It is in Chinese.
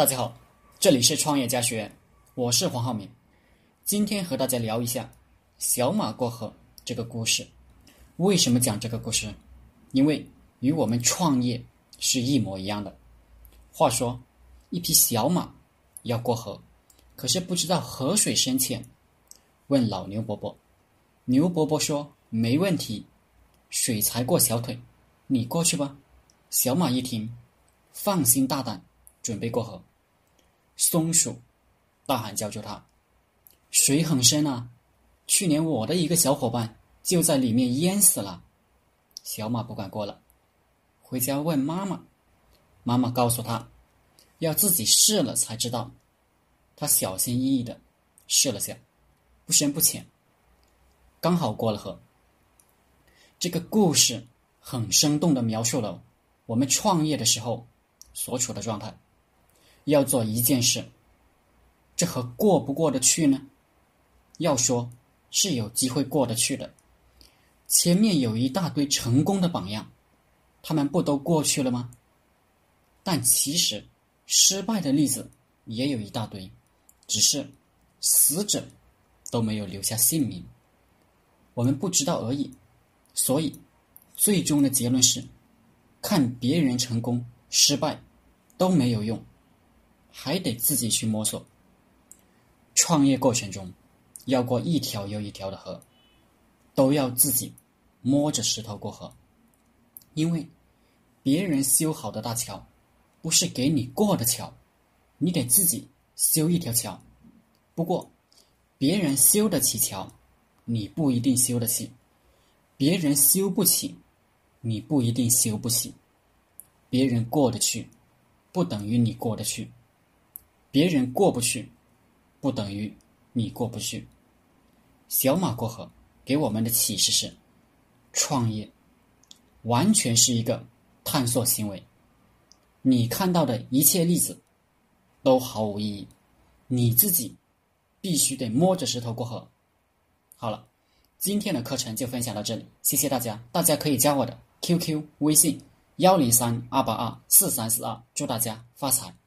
大家好，这里是创业家学院，我是黄浩明。今天和大家聊一下小马过河这个故事。为什么讲这个故事？因为与我们创业是一模一样的。话说，一匹小马要过河，可是不知道河水深浅，问老牛伯伯。牛伯伯说：“没问题，水才过小腿，你过去吧。”小马一听，放心大胆，准备过河。松鼠大喊叫住他：“水很深啊！去年我的一个小伙伴就在里面淹死了。”小马不敢过了，回家问妈妈。妈妈告诉他，要自己试了才知道。他小心翼翼的试了下，不深不浅，刚好过了河。这个故事很生动的描述了我们创业的时候所处的状态。要做一件事，这和过不过得去呢？要说是有机会过得去的，前面有一大堆成功的榜样，他们不都过去了吗？但其实失败的例子也有一大堆，只是死者都没有留下姓名，我们不知道而已。所以，最终的结论是，看别人成功、失败都没有用。还得自己去摸索。创业过程中，要过一条又一条的河，都要自己摸着石头过河。因为别人修好的大桥，不是给你过的桥，你得自己修一条桥。不过，别人修得起桥，你不一定修得起；别人修不起，你不一定修不起。别人过得去，不等于你过得去。别人过不去，不等于你过不去。小马过河给我们的启示是：创业完全是一个探索行为。你看到的一切例子都毫无意义，你自己必须得摸着石头过河。好了，今天的课程就分享到这里，谢谢大家。大家可以加我的 QQ 微信：幺零三二八二四三四二，祝大家发财。